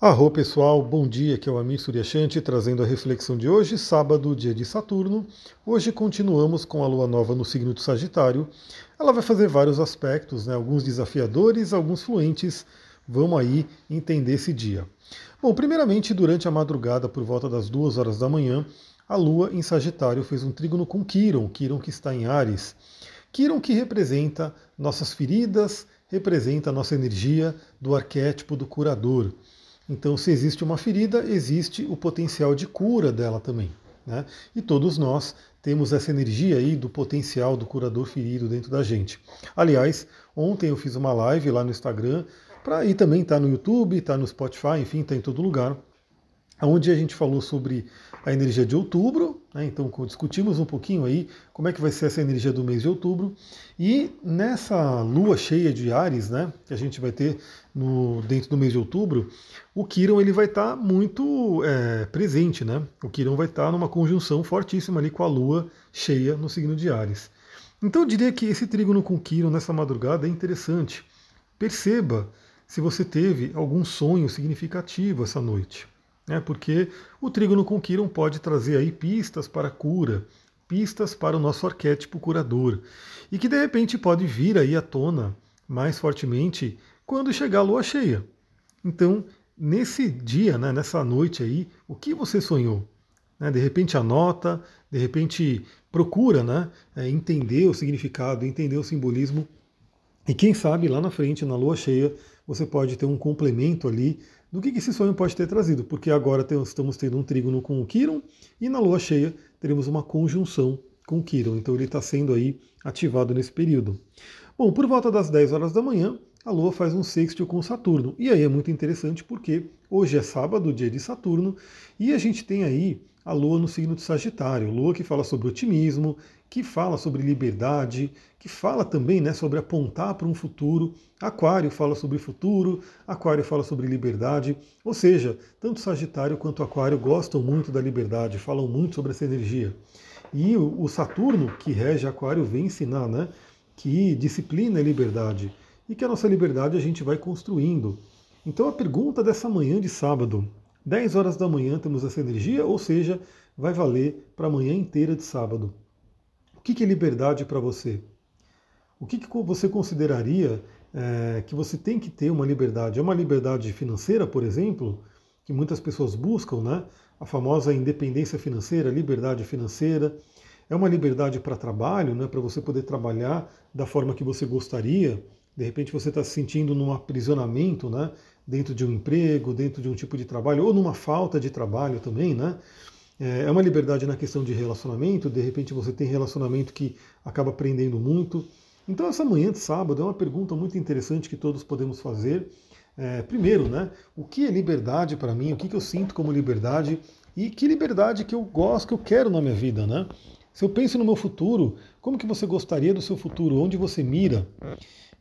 Arro pessoal, bom dia, aqui é o Amir Suryashanti trazendo a reflexão de hoje, sábado, dia de Saturno. Hoje continuamos com a lua nova no signo do Sagitário. Ela vai fazer vários aspectos, né, alguns desafiadores, alguns fluentes. Vamos aí entender esse dia. Bom, primeiramente, durante a madrugada, por volta das duas horas da manhã, a lua em Sagitário fez um trígono com Quiron, Quiron que está em Ares. Quiron que representa nossas feridas, representa a nossa energia do arquétipo do curador. Então, se existe uma ferida, existe o potencial de cura dela também. Né? E todos nós temos essa energia aí do potencial do curador ferido dentro da gente. Aliás, ontem eu fiz uma live lá no Instagram, pra, e também está no YouTube, está no Spotify, enfim, está em todo lugar, onde a gente falou sobre a energia de outubro, né? então discutimos um pouquinho aí como é que vai ser essa energia do mês de outubro, e nessa lua cheia de Ares, né, que a gente vai ter no, dentro do mês de outubro, o Quiron ele vai estar tá muito é, presente, né? O Quiron vai estar tá numa conjunção fortíssima ali com a lua cheia no signo de Ares. Então eu diria que esse trígono com Quiron nessa madrugada é interessante. Perceba se você teve algum sonho significativo essa noite né, porque o trígono com Quiron pode trazer aí pistas para cura, pistas para o nosso arquétipo curador, e que de repente pode vir aí à tona mais fortemente quando chegar a lua cheia. Então, nesse dia, né, nessa noite aí, o que você sonhou? Né, de repente anota, de repente procura né, é, entender o significado, entender o simbolismo, e quem sabe lá na frente, na lua cheia, você pode ter um complemento ali do que esse sonho pode ter trazido, porque agora estamos tendo um trígono com o Quiron e na lua cheia teremos uma conjunção com o Quiron, então ele está sendo aí ativado nesse período. Bom, por volta das 10 horas da manhã, a Lua faz um sextil com Saturno. E aí é muito interessante porque hoje é sábado, dia de Saturno, e a gente tem aí a Lua no signo de Sagitário. Lua que fala sobre otimismo, que fala sobre liberdade, que fala também né, sobre apontar para um futuro. Aquário fala sobre futuro, Aquário fala sobre liberdade. Ou seja, tanto Sagitário quanto Aquário gostam muito da liberdade, falam muito sobre essa energia. E o Saturno, que rege Aquário, vem ensinar né, que disciplina é liberdade e que a nossa liberdade a gente vai construindo. Então a pergunta dessa manhã de sábado 10 horas da manhã temos essa energia, ou seja, vai valer para a manhã inteira de sábado. O que é liberdade para você? O que, você consideraria é, que você tem que ter uma liberdade? É uma liberdade financeira, por exemplo, que muitas pessoas buscam, né? A famosa independência financeira, liberdade financeira. É uma liberdade para trabalho, né? Para você poder trabalhar da forma que você gostaria. De repente você está se sentindo num aprisionamento, né? dentro de um emprego, dentro de um tipo de trabalho, ou numa falta de trabalho também, né? É, é uma liberdade na questão de relacionamento, de repente você tem relacionamento que acaba aprendendo muito. Então essa manhã de sábado é uma pergunta muito interessante que todos podemos fazer. É, primeiro, né, o que é liberdade para mim? O que, que eu sinto como liberdade? E que liberdade que eu gosto, que eu quero na minha vida, né? Se eu penso no meu futuro, como que você gostaria do seu futuro? Onde você mira?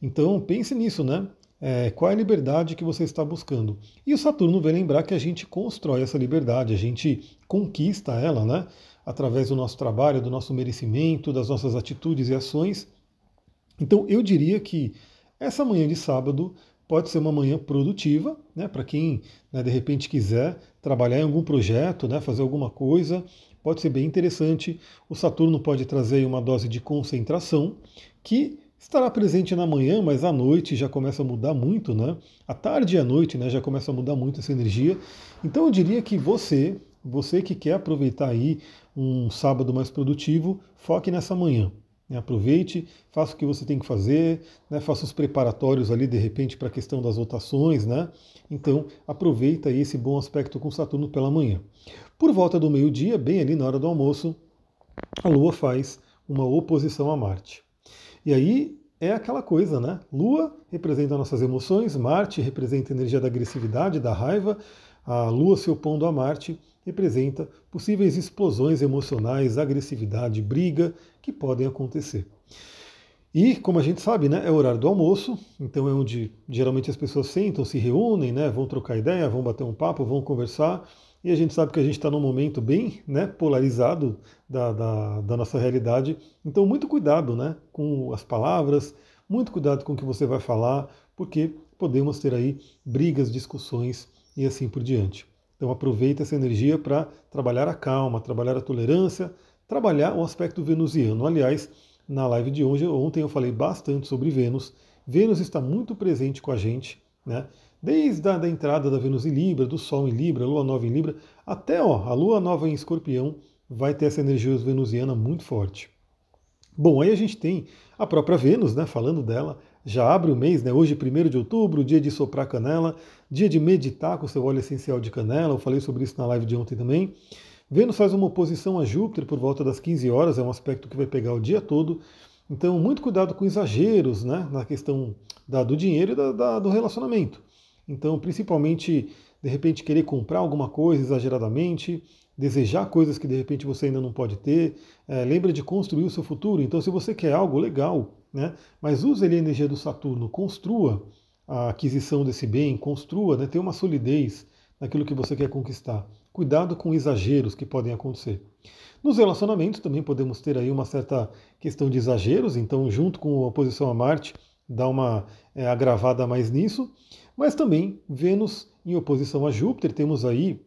Então pense nisso, né? É, qual é a liberdade que você está buscando? E o Saturno vem lembrar que a gente constrói essa liberdade, a gente conquista ela, né? Através do nosso trabalho, do nosso merecimento, das nossas atitudes e ações. Então eu diria que essa manhã de sábado pode ser uma manhã produtiva, né? Para quem né, de repente quiser trabalhar em algum projeto, né? Fazer alguma coisa, pode ser bem interessante. O Saturno pode trazer uma dose de concentração que estará presente na manhã, mas à noite já começa a mudar muito, né? À tarde e à noite, né, já começa a mudar muito essa energia. Então eu diria que você, você que quer aproveitar aí um sábado mais produtivo, foque nessa manhã. Né? Aproveite, faça o que você tem que fazer, né? faça os preparatórios ali de repente para a questão das votações, né? Então aproveita aí esse bom aspecto com Saturno pela manhã. Por volta do meio-dia, bem ali na hora do almoço, a Lua faz uma oposição a Marte. E aí é aquela coisa, né? Lua representa nossas emoções, Marte representa a energia da agressividade, da raiva, a Lua se opondo a Marte representa possíveis explosões emocionais, agressividade, briga que podem acontecer. E, como a gente sabe, né, é o horário do almoço, então é onde geralmente as pessoas sentam, se reúnem, né, vão trocar ideia, vão bater um papo, vão conversar. E a gente sabe que a gente está num momento bem né, polarizado da, da, da, nossa realidade. Então, muito cuidado né, com as palavras, muito cuidado com o que você vai falar, porque podemos ter aí brigas, discussões e assim por diante. Então aproveita essa energia para trabalhar a calma, trabalhar a tolerância, trabalhar o aspecto venusiano. Aliás, na live de hoje, ontem eu falei bastante sobre Vênus. Vênus está muito presente com a gente, né? Desde a da entrada da Vênus em Libra, do Sol em Libra, Lua Nova em Libra, até ó, a Lua Nova em Escorpião vai ter essa energia venusiana muito forte. Bom, aí a gente tem a própria Vênus, né, falando dela, já abre o mês, né, hoje 1 de outubro, dia de soprar canela, dia de meditar com seu óleo essencial de canela, eu falei sobre isso na live de ontem também. Vênus faz uma oposição a Júpiter por volta das 15 horas, é um aspecto que vai pegar o dia todo, então muito cuidado com exageros né, na questão da, do dinheiro e da, da, do relacionamento. Então, principalmente, de repente, querer comprar alguma coisa exageradamente, desejar coisas que de repente você ainda não pode ter. É, lembra de construir o seu futuro. Então, se você quer algo legal, né, mas use a energia do Saturno, construa a aquisição desse bem, construa, né, tenha uma solidez naquilo que você quer conquistar. Cuidado com exageros que podem acontecer. Nos relacionamentos também podemos ter aí uma certa questão de exageros, então junto com a oposição a Marte, dá uma é, agravada mais nisso, mas também Vênus em oposição a Júpiter, temos aí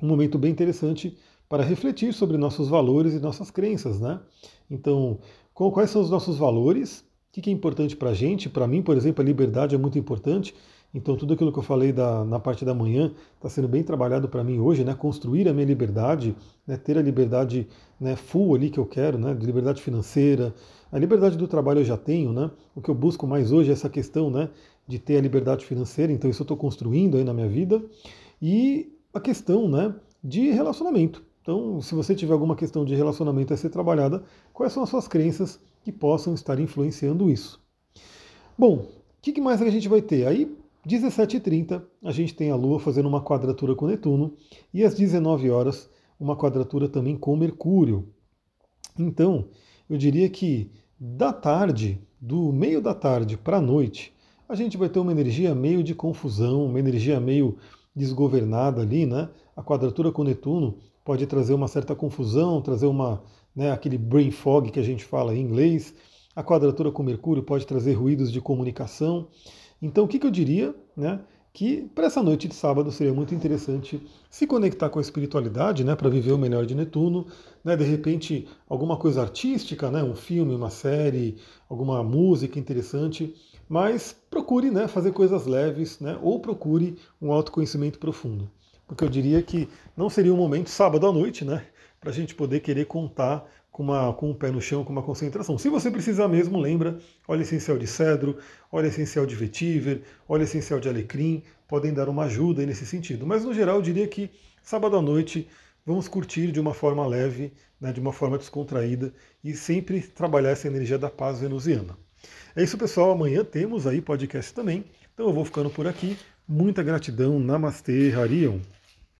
um momento bem interessante para refletir sobre nossos valores e nossas crenças, né? Então, quais são os nossos valores? O que é importante para a gente? Para mim, por exemplo, a liberdade é muito importante. Então, tudo aquilo que eu falei da, na parte da manhã está sendo bem trabalhado para mim hoje, né? Construir a minha liberdade, né? ter a liberdade né, full ali que eu quero, né? De liberdade financeira. A liberdade do trabalho eu já tenho, né? O que eu busco mais hoje é essa questão, né? De ter a liberdade financeira. Então, isso eu estou construindo aí na minha vida. E a questão né, de relacionamento. Então, se você tiver alguma questão de relacionamento a ser trabalhada, quais são as suas crenças que possam estar influenciando isso? Bom, o que mais a gente vai ter? Aí, 17h30, a gente tem a Lua fazendo uma quadratura com Netuno, e às 19 horas, uma quadratura também com Mercúrio. Então, eu diria que da tarde, do meio da tarde para a noite, a gente vai ter uma energia meio de confusão, uma energia meio desgovernada ali, né? A quadratura com Netuno pode trazer uma certa confusão, trazer uma, né, aquele brain fog que a gente fala em inglês. A quadratura com Mercúrio pode trazer ruídos de comunicação. Então, o que, que eu diria, né? Que para essa noite de sábado seria muito interessante se conectar com a espiritualidade, né, para viver o melhor de Netuno, né, de repente alguma coisa artística, né, um filme, uma série, alguma música interessante, mas procure né, fazer coisas leves, né, ou procure um autoconhecimento profundo. Porque eu diria que não seria um momento sábado à noite, né, para a gente poder querer contar com, uma, com um pé no chão, com uma concentração. Se você precisar mesmo, lembra, óleo essencial de cedro, óleo essencial de vetiver, óleo essencial de alecrim, podem dar uma ajuda nesse sentido. Mas no geral, eu diria que sábado à noite vamos curtir de uma forma leve, né, de uma forma descontraída e sempre trabalhar essa energia da paz venusiana. É isso, pessoal. Amanhã temos aí podcast também. Então eu vou ficando por aqui. Muita gratidão. Namastê, Harion.